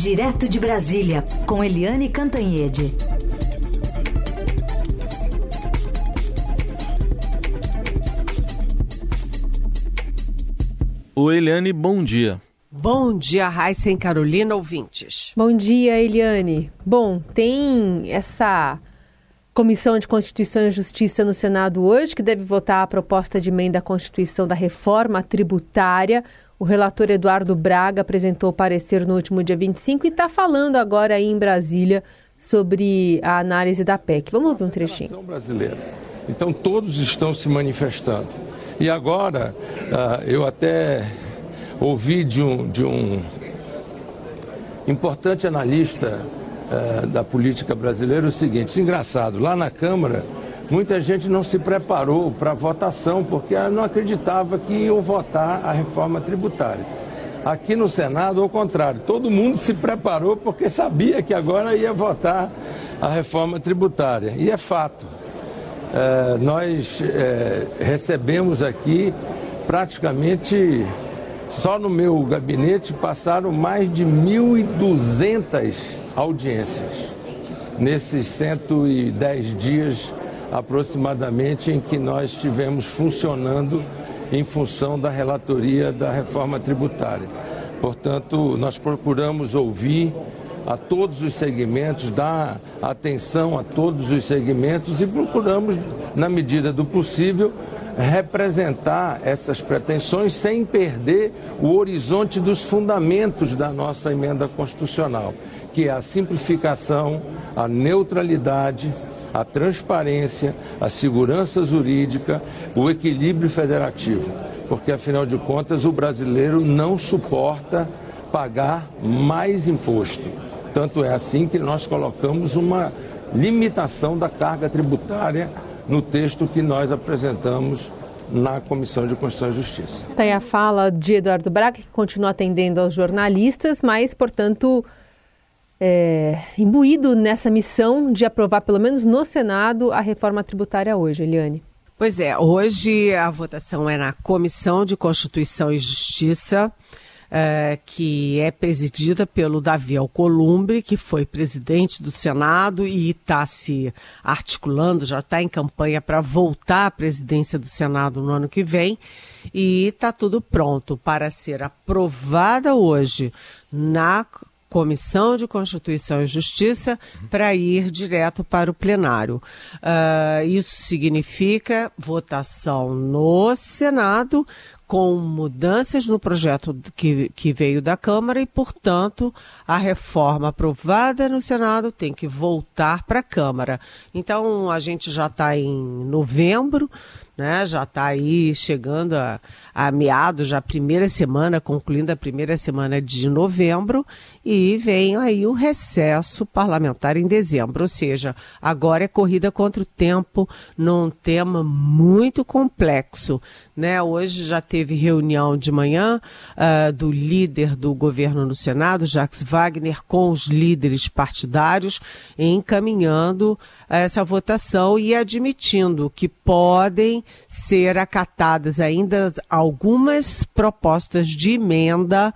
Direto de Brasília, com Eliane Cantanhede. O Eliane, bom dia. Bom dia, Raíssa e Carolina, ouvintes. Bom dia, Eliane. Bom, tem essa Comissão de Constituição e Justiça no Senado hoje, que deve votar a proposta de emenda à Constituição da reforma tributária. O relator Eduardo Braga apresentou o parecer no último dia 25 e está falando agora aí em Brasília sobre a análise da PEC. Vamos ouvir um trechinho. Brasileira. Então todos estão se manifestando. E agora uh, eu até ouvi de um, de um importante analista uh, da política brasileira o seguinte: é engraçado, lá na Câmara, muita gente não se preparou para a votação, porque não acreditava que iam votar a reforma tributária. Aqui no Senado, ao contrário, todo mundo se preparou porque sabia que agora ia votar a reforma tributária. E é fato. É, nós é, recebemos aqui praticamente, só no meu gabinete, passaram mais de 1.200 audiências nesses 110 dias aproximadamente em que nós estivemos funcionando em função da relatoria da reforma tributária. Portanto, nós procuramos ouvir a todos os segmentos, dar atenção a todos os segmentos e procuramos, na medida do possível, representar essas pretensões sem perder o horizonte dos fundamentos da nossa emenda constitucional, que é a simplificação, a neutralidade, a transparência, a segurança jurídica, o equilíbrio federativo. Porque, afinal de contas, o brasileiro não suporta pagar mais imposto. Tanto é assim que nós colocamos uma limitação da carga tributária no texto que nós apresentamos na Comissão de Constituição e Justiça. Tem a fala de Eduardo Braga, que continua atendendo aos jornalistas, mas, portanto, é, imbuído nessa missão de aprovar, pelo menos no Senado, a reforma tributária hoje, Eliane. Pois é, hoje a votação é na Comissão de Constituição e Justiça é, que é presidida pelo Davi Alcolumbre, que foi presidente do Senado e está se articulando, já está em campanha para voltar à presidência do Senado no ano que vem. E está tudo pronto para ser aprovada hoje na Comissão de Constituição e Justiça para ir direto para o plenário. Uh, isso significa votação no Senado com mudanças no projeto que, que veio da Câmara e, portanto, a reforma aprovada no Senado tem que voltar para a Câmara. Então, a gente já está em novembro, né? Já está aí chegando a, a meados, já primeira semana, concluindo a primeira semana de novembro, e vem aí o recesso parlamentar em dezembro. Ou seja, agora é corrida contra o tempo num tema muito complexo. Né? Hoje já teve reunião de manhã uh, do líder do governo no Senado, Jacques Wagner, com os líderes partidários, encaminhando essa votação e admitindo que podem ser acatadas ainda algumas propostas de emenda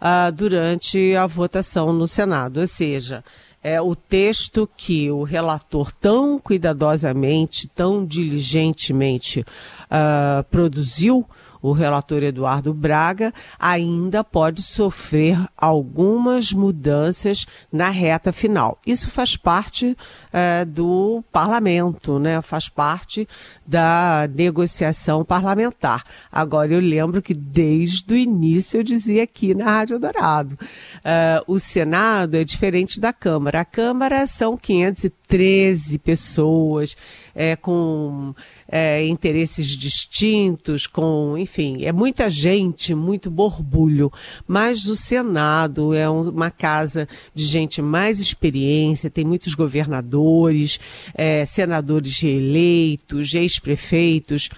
uh, durante a votação no Senado. Ou seja, é o texto que o relator tão cuidadosamente, tão diligentemente uh, produziu o relator Eduardo Braga, ainda pode sofrer algumas mudanças na reta final. Isso faz parte é, do parlamento, né? faz parte da negociação parlamentar. Agora, eu lembro que desde o início eu dizia aqui na Rádio Dourado, é, o Senado é diferente da Câmara. A Câmara são 513 pessoas é, com é, interesses distintos, com, enfim, é muita gente, muito borbulho. Mas o Senado é uma casa de gente mais experiência, tem muitos governadores, é, senadores reeleitos, ex-prefeitos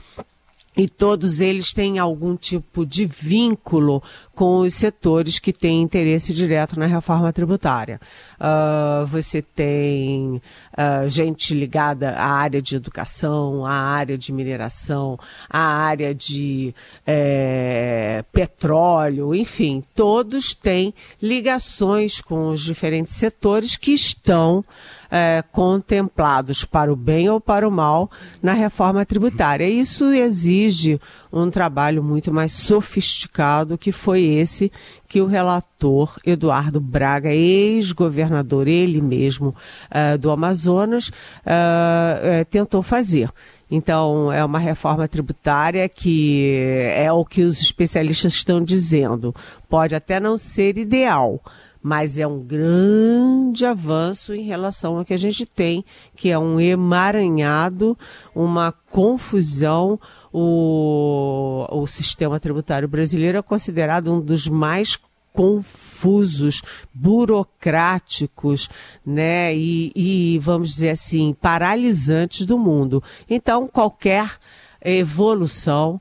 e todos eles têm algum tipo de vínculo com os setores que têm interesse direto na reforma tributária. Uh, você tem uh, gente ligada à área de educação, à área de mineração, à área de é, petróleo, enfim, todos têm ligações com os diferentes setores que estão é, contemplados para o bem ou para o mal na reforma tributária. Isso exige um trabalho muito mais sofisticado, que foi esse que o relator Eduardo Braga, ex-governador, ele mesmo, uh, do Amazonas, uh, tentou fazer. Então, é uma reforma tributária que é o que os especialistas estão dizendo. Pode até não ser ideal, mas é um grande avanço em relação ao que a gente tem, que é um emaranhado, uma confusão. O, o sistema tributário brasileiro é considerado um dos mais confusos, burocráticos, né, e, e vamos dizer assim, paralisantes do mundo. Então, qualquer evolução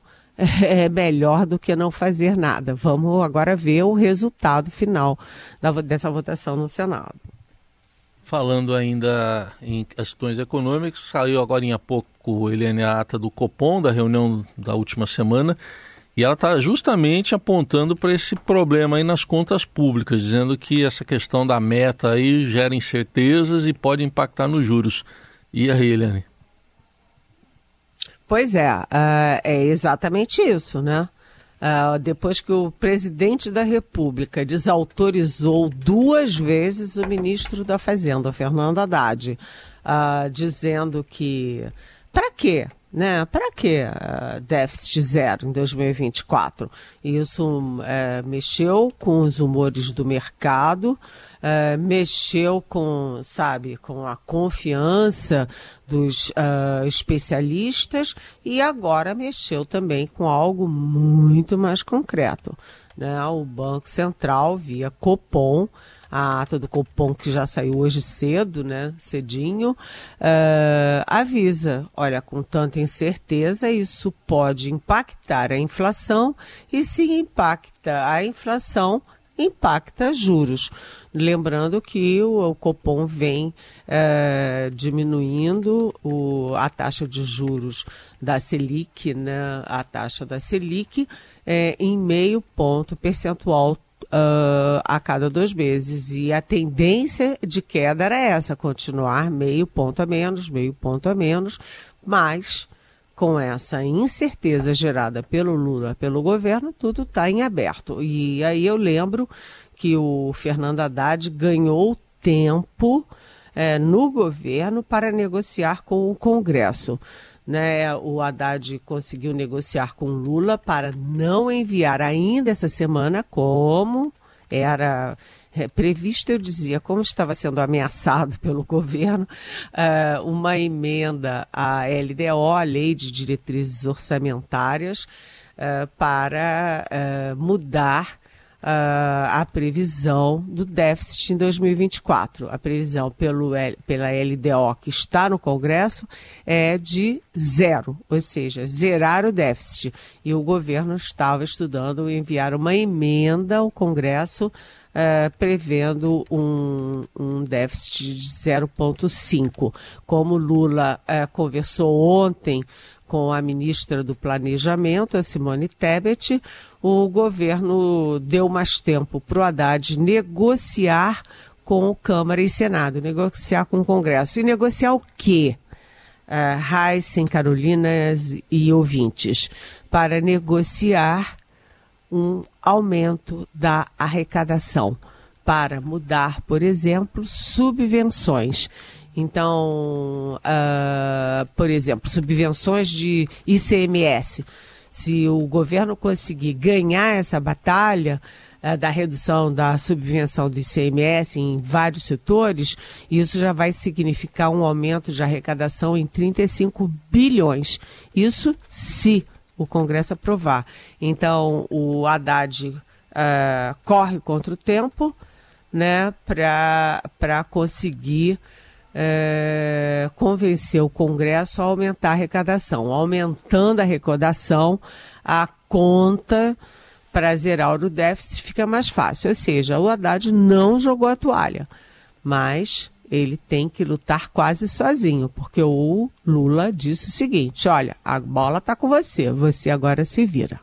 é melhor do que não fazer nada. Vamos agora ver o resultado final da, dessa votação no Senado. Falando ainda em questões econômicas, saiu agora há pouco, Helene, ata do Copom, da reunião da última semana, e ela está justamente apontando para esse problema aí nas contas públicas, dizendo que essa questão da meta aí gera incertezas e pode impactar nos juros. E aí, Helene? Pois é, uh, é exatamente isso, né? Uh, depois que o presidente da República desautorizou duas vezes o ministro da Fazenda, Fernando Haddad, uh, dizendo que. Para quê? Né? Para que uh, déficit zero em 2024? Isso uh, mexeu com os humores do mercado, uh, mexeu com, sabe, com a confiança dos uh, especialistas e agora mexeu também com algo muito mais concreto. Né? O Banco Central, via Copom, a ata do Copom que já saiu hoje cedo, né, cedinho, uh, avisa, olha, com tanta incerteza, isso pode impactar a inflação e se impacta a inflação, impacta juros. Lembrando que o, o Copom vem uh, diminuindo o, a taxa de juros da Selic, né, a taxa da Selic, é, em meio ponto percentual uh, a cada dois meses. E a tendência de queda era essa, continuar meio ponto a menos, meio ponto a menos, mas com essa incerteza gerada pelo Lula, pelo governo, tudo está em aberto. E aí eu lembro que o Fernando Haddad ganhou tempo é, no governo para negociar com o Congresso. Né, o Haddad conseguiu negociar com Lula para não enviar ainda essa semana, como era é, previsto, eu dizia, como estava sendo ameaçado pelo governo, uh, uma emenda à LDO, a Lei de Diretrizes Orçamentárias, uh, para uh, mudar a previsão do déficit em 2024. A previsão pelo, pela LDO que está no Congresso é de zero, ou seja, zerar o déficit. E o governo estava estudando enviar uma emenda ao Congresso Uh, prevendo um, um, déficit de 0,5. Como Lula uh, conversou ontem com a ministra do Planejamento, a Simone Tebet, o governo deu mais tempo para o Haddad negociar com Câmara e Senado, negociar com o Congresso. E negociar o quê? Uh, Carolinas e ouvintes, para negociar um aumento da arrecadação, para mudar, por exemplo, subvenções. Então, uh, por exemplo, subvenções de ICMS. Se o governo conseguir ganhar essa batalha uh, da redução da subvenção do ICMS em vários setores, isso já vai significar um aumento de arrecadação em 35 bilhões. Isso se o Congresso aprovar. Então, o Haddad uh, corre contra o tempo né, para conseguir é, convencer o Congresso a aumentar a arrecadação. Aumentando a arrecadação, a conta para zerar o déficit fica mais fácil. Ou seja, o Haddad não jogou a toalha, mas ele tem que lutar quase sozinho, porque o Lula disse o seguinte: olha, a bola está com você, você agora se vira.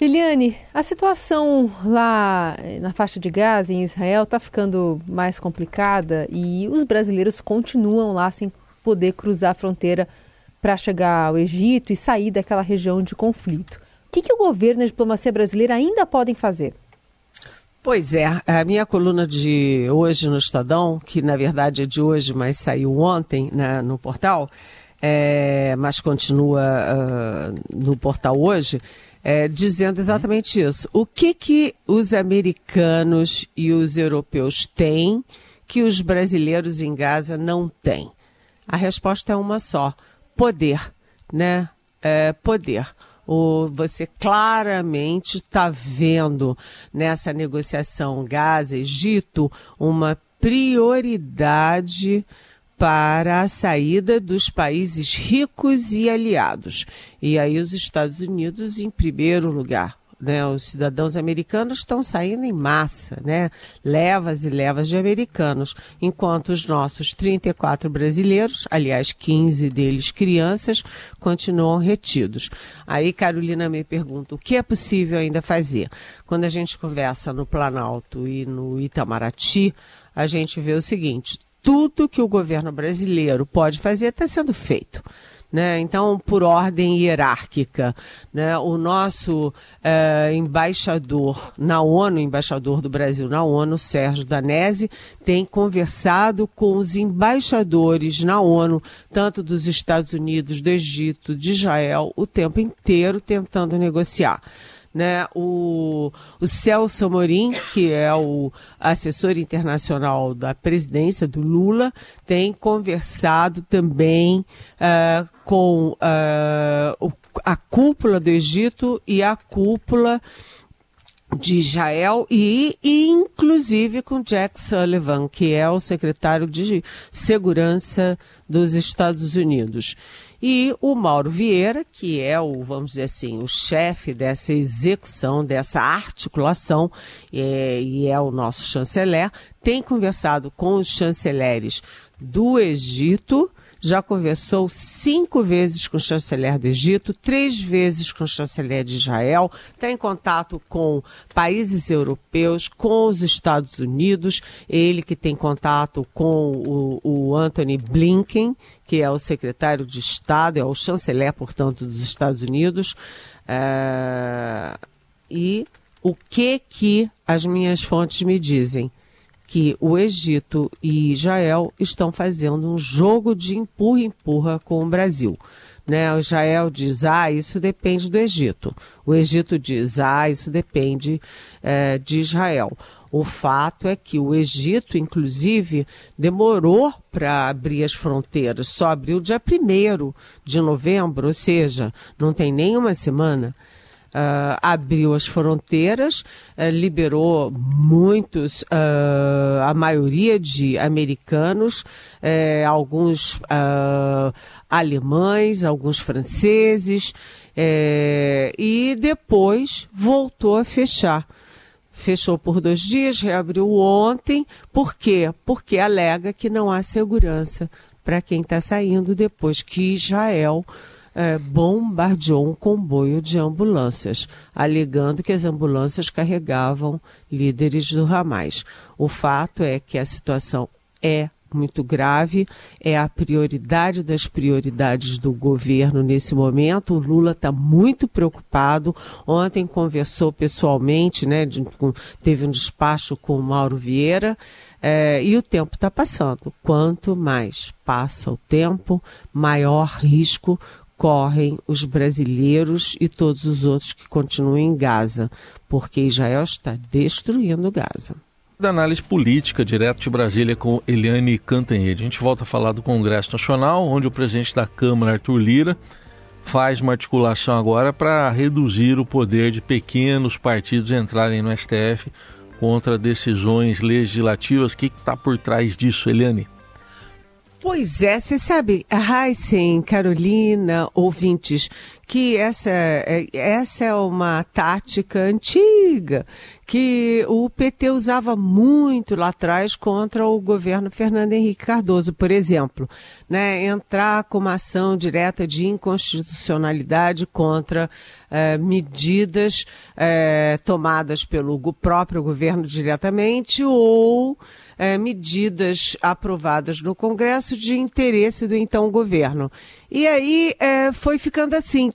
Liliane, a situação lá eh, na faixa de Gaza, em Israel, está ficando mais complicada e os brasileiros continuam lá sem poder cruzar a fronteira para chegar ao Egito e sair daquela região de conflito. O que, que o governo e a diplomacia brasileira ainda podem fazer? Pois é, a minha coluna de hoje no Estadão, que na verdade é de hoje, mas saiu ontem né, no portal, é, mas continua uh, no portal hoje, é, dizendo exatamente isso. O que, que os americanos e os europeus têm que os brasileiros em Gaza não têm? A resposta é uma só: poder, né? É, poder. O, você claramente está vendo nessa negociação Gaza-Egito uma prioridade para a saída dos países ricos e aliados. E aí os Estados Unidos em primeiro lugar. Né, os cidadãos americanos estão saindo em massa, né? levas e levas de americanos, enquanto os nossos 34 brasileiros, aliás, 15 deles crianças, continuam retidos. Aí Carolina me pergunta o que é possível ainda fazer. Quando a gente conversa no Planalto e no Itamaraty, a gente vê o seguinte: tudo que o governo brasileiro pode fazer está sendo feito. Né? Então, por ordem hierárquica, né? o nosso é, embaixador na ONU, embaixador do Brasil na ONU, Sérgio Danese, tem conversado com os embaixadores na ONU, tanto dos Estados Unidos, do Egito, de Israel, o tempo inteiro tentando negociar né, o, o Celso Amorim, que é o assessor internacional da presidência do Lula, tem conversado também uh, com uh, a cúpula do Egito e a cúpula de Israel e, e, inclusive com Jack Sullivan, que é o secretário de segurança dos Estados Unidos. E o Mauro Vieira, que é o, vamos dizer assim, o chefe dessa execução, dessa articulação, é, e é o nosso chanceler, tem conversado com os chanceleres do Egito, já conversou cinco vezes com o chanceler do Egito, três vezes com o chanceler de Israel, está em contato com países europeus, com os Estados Unidos, ele que tem contato com o, o Anthony Blinken, que é o secretário de Estado, é o chanceler, portanto, dos Estados Unidos. É... E o que que as minhas fontes me dizem? Que o Egito e Israel estão fazendo um jogo de empurra-empurra com o Brasil. Né? O Israel diz, ah, isso depende do Egito. O Egito diz, ah, isso depende é, de Israel. O fato é que o Egito, inclusive, demorou para abrir as fronteiras. Só abriu dia 1 de novembro, ou seja, não tem nem uma semana uh, abriu as fronteiras, uh, liberou muitos, uh, a maioria de americanos, eh, alguns alemães, alguns franceses, eh, e depois voltou a fechar fechou por dois dias, reabriu ontem. Por quê? Porque alega que não há segurança para quem está saindo depois que Israel é, bombardeou um comboio de ambulâncias, alegando que as ambulâncias carregavam líderes do Hamas. O fato é que a situação é muito grave, é a prioridade das prioridades do governo nesse momento. O Lula está muito preocupado. Ontem conversou pessoalmente, né, de, com, teve um despacho com o Mauro Vieira. É, e o tempo está passando. Quanto mais passa o tempo, maior risco correm os brasileiros e todos os outros que continuam em Gaza, porque Israel está destruindo Gaza. Da análise política, direto de Brasília com Eliane Cantanhede. A gente volta a falar do Congresso Nacional, onde o presidente da Câmara, Arthur Lira, faz uma articulação agora para reduzir o poder de pequenos partidos entrarem no STF contra decisões legislativas. O que está por trás disso, Eliane? Pois é, você sabe, Heisen, Carolina, ouvintes, que essa, é, essa é uma tática antiga que o PT usava muito lá atrás contra o governo Fernando Henrique Cardoso, por exemplo, né, entrar com uma ação direta de inconstitucionalidade contra eh, medidas eh, tomadas pelo próprio governo diretamente ou eh, medidas aprovadas no Congresso de interesse do então governo. E aí foi ficando assim,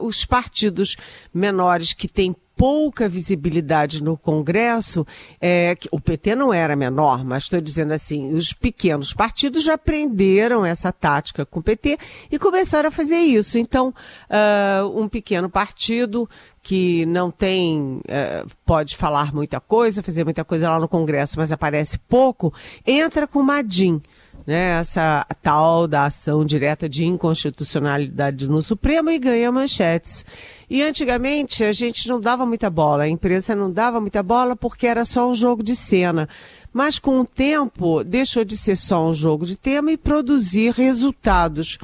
os partidos menores que têm pouca visibilidade no Congresso, é, o PT não era menor, mas estou dizendo assim, os pequenos partidos já aprenderam essa tática com o PT e começaram a fazer isso. Então, uh, um pequeno partido que não tem, uh, pode falar muita coisa, fazer muita coisa lá no Congresso, mas aparece pouco, entra com uma DIN né, essa tal da ação direta de inconstitucionalidade no Supremo e ganha manchetes. E antigamente a gente não dava muita bola, a imprensa não dava muita bola porque era só um jogo de cena. Mas com o tempo deixou de ser só um jogo de tema e produzir resultados.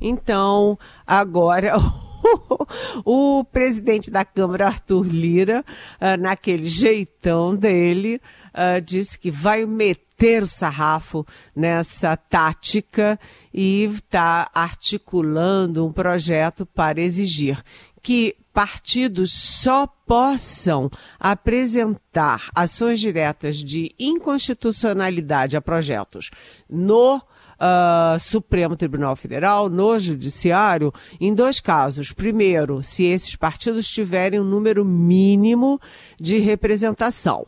Então, agora o presidente da Câmara, Arthur Lira, ah, naquele jeitão dele, ah, disse que vai meter ter o sarrafo nessa tática e está articulando um projeto para exigir que partidos só possam apresentar ações diretas de inconstitucionalidade a projetos no Uh, Supremo Tribunal Federal, no Judiciário, em dois casos. Primeiro, se esses partidos tiverem um número mínimo de representação.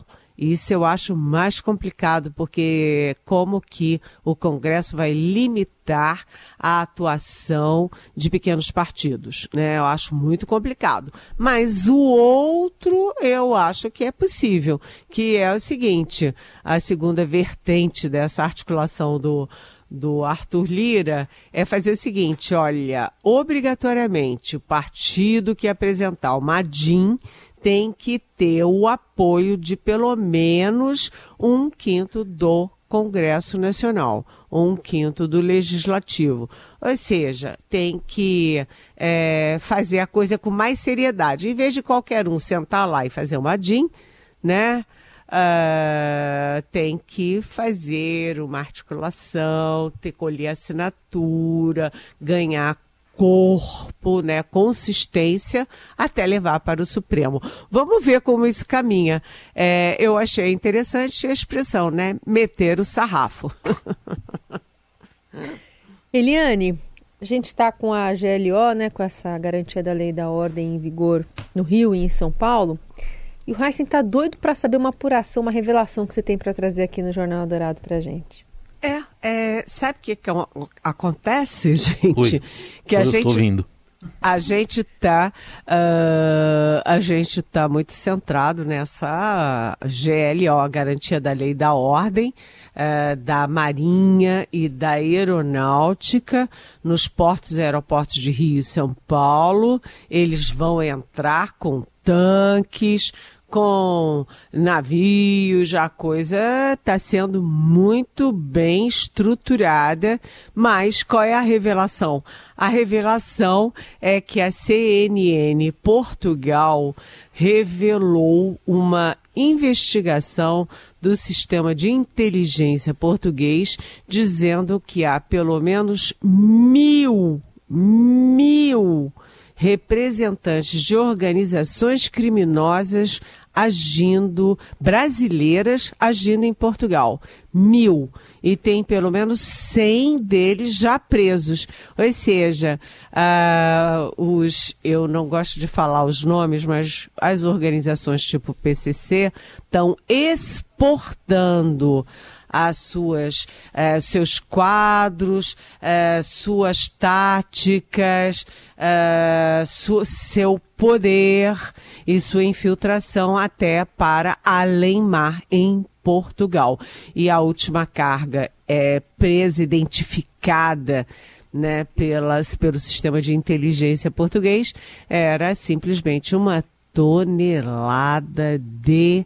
Isso eu acho mais complicado, porque como que o Congresso vai limitar a atuação de pequenos partidos, né? Eu acho muito complicado. Mas o outro eu acho que é possível, que é o seguinte, a segunda vertente dessa articulação do do Arthur Lira é fazer o seguinte, olha, obrigatoriamente o partido que apresentar o Madim tem que ter o apoio de pelo menos um quinto do Congresso Nacional, um quinto do Legislativo. Ou seja, tem que é, fazer a coisa com mais seriedade. Em vez de qualquer um sentar lá e fazer uma DIN, né? Uh, tem que fazer uma articulação, ter colher assinatura, ganhar corpo, né, consistência, até levar para o Supremo. Vamos ver como isso caminha. É, eu achei interessante a expressão, né, meter o sarrafo. Eliane, a gente está com a GLO, né, com essa garantia da lei da ordem em vigor no Rio e em São Paulo. E o Heisen está doido para saber uma apuração, uma revelação que você tem para trazer aqui no Jornal Dourado para gente. É, é sabe o que, que acontece, gente? Ui, que a gente vindo. A gente tá uh, a gente tá muito centrado nessa GLO, a garantia da lei da ordem, uh, da Marinha e da Aeronáutica nos portos e aeroportos de Rio e São Paulo. Eles vão entrar com tanques, com navios, a coisa está sendo muito bem estruturada, mas qual é a revelação? A revelação é que a CNN Portugal revelou uma investigação do sistema de inteligência português dizendo que há pelo menos mil, mil representantes de organizações criminosas agindo, brasileiras agindo em Portugal. Mil. E tem pelo menos 100 deles já presos. Ou seja, uh, os, eu não gosto de falar os nomes, mas as organizações tipo PCC estão exportando as suas uh, seus quadros, uh, suas táticas, uh, su seu poder e sua infiltração até para além-mar em Portugal. E a última carga é presidentificada né, pelas, pelo sistema de inteligência português era simplesmente uma tonelada de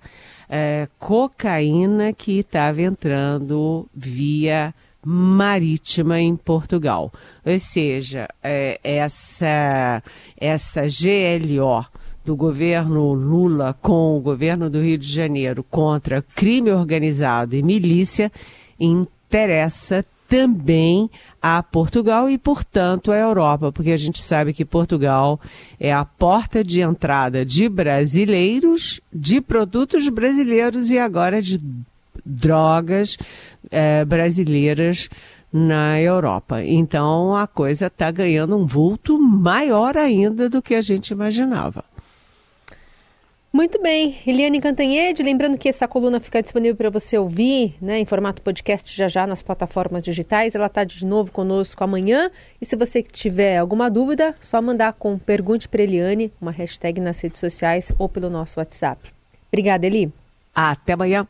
é, cocaína que estava entrando via marítima em Portugal. Ou seja, é, essa, essa GLO do governo Lula com o governo do Rio de Janeiro contra crime organizado e milícia interessa também a Portugal e, portanto, a Europa, porque a gente sabe que Portugal é a porta de entrada de brasileiros, de produtos brasileiros e agora de drogas é, brasileiras na Europa. Então a coisa está ganhando um vulto maior ainda do que a gente imaginava. Muito bem, Eliane Cantanhede, lembrando que essa coluna fica disponível para você ouvir, né, em formato podcast já já nas plataformas digitais. Ela está de novo conosco amanhã. E se você tiver alguma dúvida, só mandar com pergunte para Eliane, uma hashtag nas redes sociais ou pelo nosso WhatsApp. Obrigada, Eli. Até amanhã.